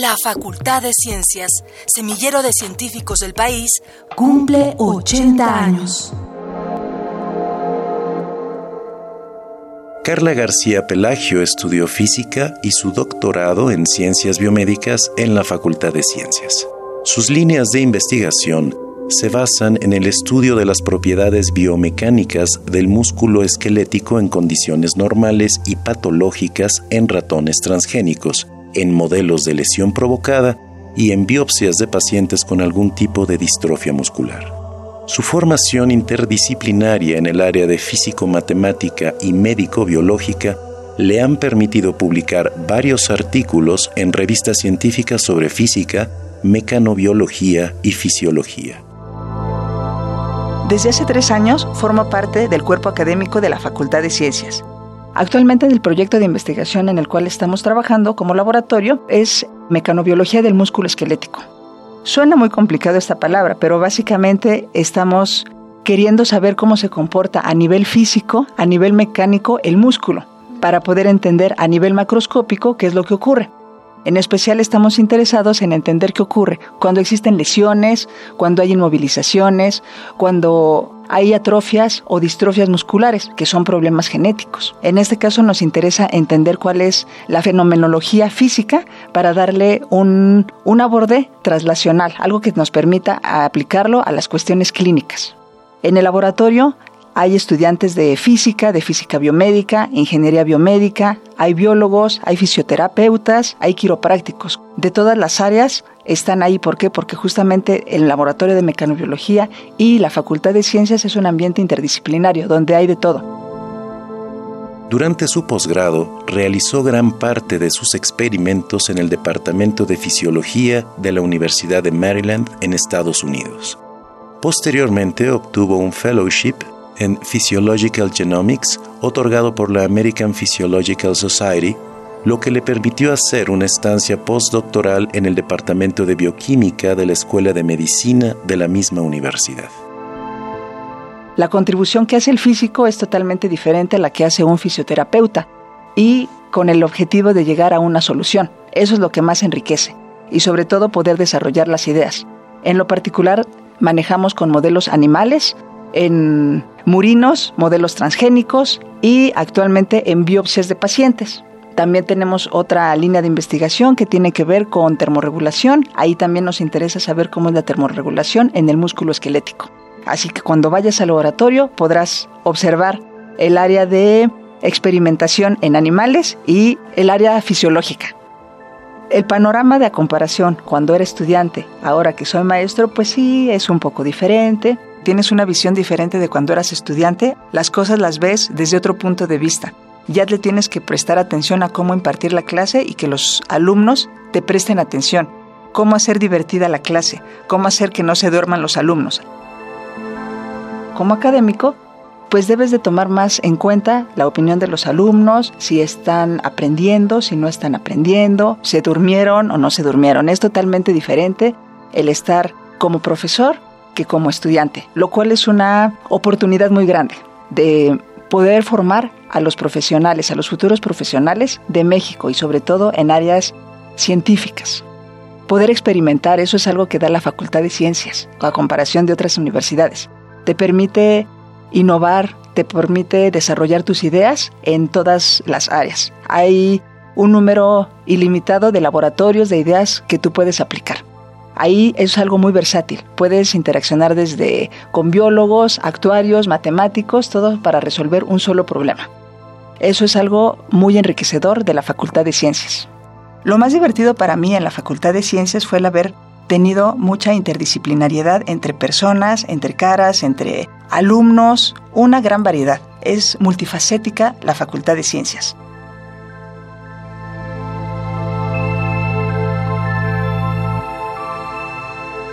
La Facultad de Ciencias, semillero de científicos del país, cumple 80 años. Carla García Pelagio estudió física y su doctorado en ciencias biomédicas en la Facultad de Ciencias. Sus líneas de investigación se basan en el estudio de las propiedades biomecánicas del músculo esquelético en condiciones normales y patológicas en ratones transgénicos, en modelos de lesión provocada y en biopsias de pacientes con algún tipo de distrofia muscular. Su formación interdisciplinaria en el área de físico-matemática y médico-biológica le han permitido publicar varios artículos en revistas científicas sobre física, mecanobiología y fisiología. Desde hace tres años forma parte del cuerpo académico de la Facultad de Ciencias. Actualmente el proyecto de investigación en el cual estamos trabajando como laboratorio es mecanobiología del músculo esquelético. Suena muy complicado esta palabra, pero básicamente estamos queriendo saber cómo se comporta a nivel físico, a nivel mecánico, el músculo, para poder entender a nivel macroscópico qué es lo que ocurre. En especial estamos interesados en entender qué ocurre cuando existen lesiones, cuando hay inmovilizaciones, cuando hay atrofias o distrofias musculares, que son problemas genéticos. En este caso nos interesa entender cuál es la fenomenología física para darle un, un aborde traslacional, algo que nos permita aplicarlo a las cuestiones clínicas. En el laboratorio hay estudiantes de física, de física biomédica, ingeniería biomédica, hay biólogos, hay fisioterapeutas, hay quiroprácticos. De todas las áreas están ahí. ¿Por qué? Porque justamente el laboratorio de mecanobiología y la Facultad de Ciencias es un ambiente interdisciplinario donde hay de todo. Durante su posgrado, realizó gran parte de sus experimentos en el Departamento de Fisiología de la Universidad de Maryland en Estados Unidos. Posteriormente obtuvo un fellowship en Physiological Genomics otorgado por la American Physiological Society, lo que le permitió hacer una estancia postdoctoral en el Departamento de Bioquímica de la Escuela de Medicina de la misma universidad. La contribución que hace el físico es totalmente diferente a la que hace un fisioterapeuta y con el objetivo de llegar a una solución. Eso es lo que más enriquece y sobre todo poder desarrollar las ideas. En lo particular, manejamos con modelos animales en murinos, modelos transgénicos y actualmente en biopsias de pacientes. También tenemos otra línea de investigación que tiene que ver con termorregulación. Ahí también nos interesa saber cómo es la termorregulación en el músculo esquelético. Así que cuando vayas al laboratorio podrás observar el área de experimentación en animales y el área fisiológica. El panorama de comparación cuando era estudiante, ahora que soy maestro, pues sí, es un poco diferente tienes una visión diferente de cuando eras estudiante, las cosas las ves desde otro punto de vista. Ya le tienes que prestar atención a cómo impartir la clase y que los alumnos te presten atención. Cómo hacer divertida la clase, cómo hacer que no se duerman los alumnos. Como académico, pues debes de tomar más en cuenta la opinión de los alumnos, si están aprendiendo, si no están aprendiendo, si durmieron o no se durmieron. Es totalmente diferente el estar como profesor que como estudiante, lo cual es una oportunidad muy grande de poder formar a los profesionales, a los futuros profesionales de México y sobre todo en áreas científicas. Poder experimentar, eso es algo que da la Facultad de Ciencias, a comparación de otras universidades. Te permite innovar, te permite desarrollar tus ideas en todas las áreas. Hay un número ilimitado de laboratorios de ideas que tú puedes aplicar. Ahí es algo muy versátil. Puedes interaccionar desde con biólogos, actuarios, matemáticos, todo para resolver un solo problema. Eso es algo muy enriquecedor de la Facultad de Ciencias. Lo más divertido para mí en la Facultad de Ciencias fue el haber tenido mucha interdisciplinariedad entre personas, entre caras, entre alumnos, una gran variedad. Es multifacética la Facultad de Ciencias.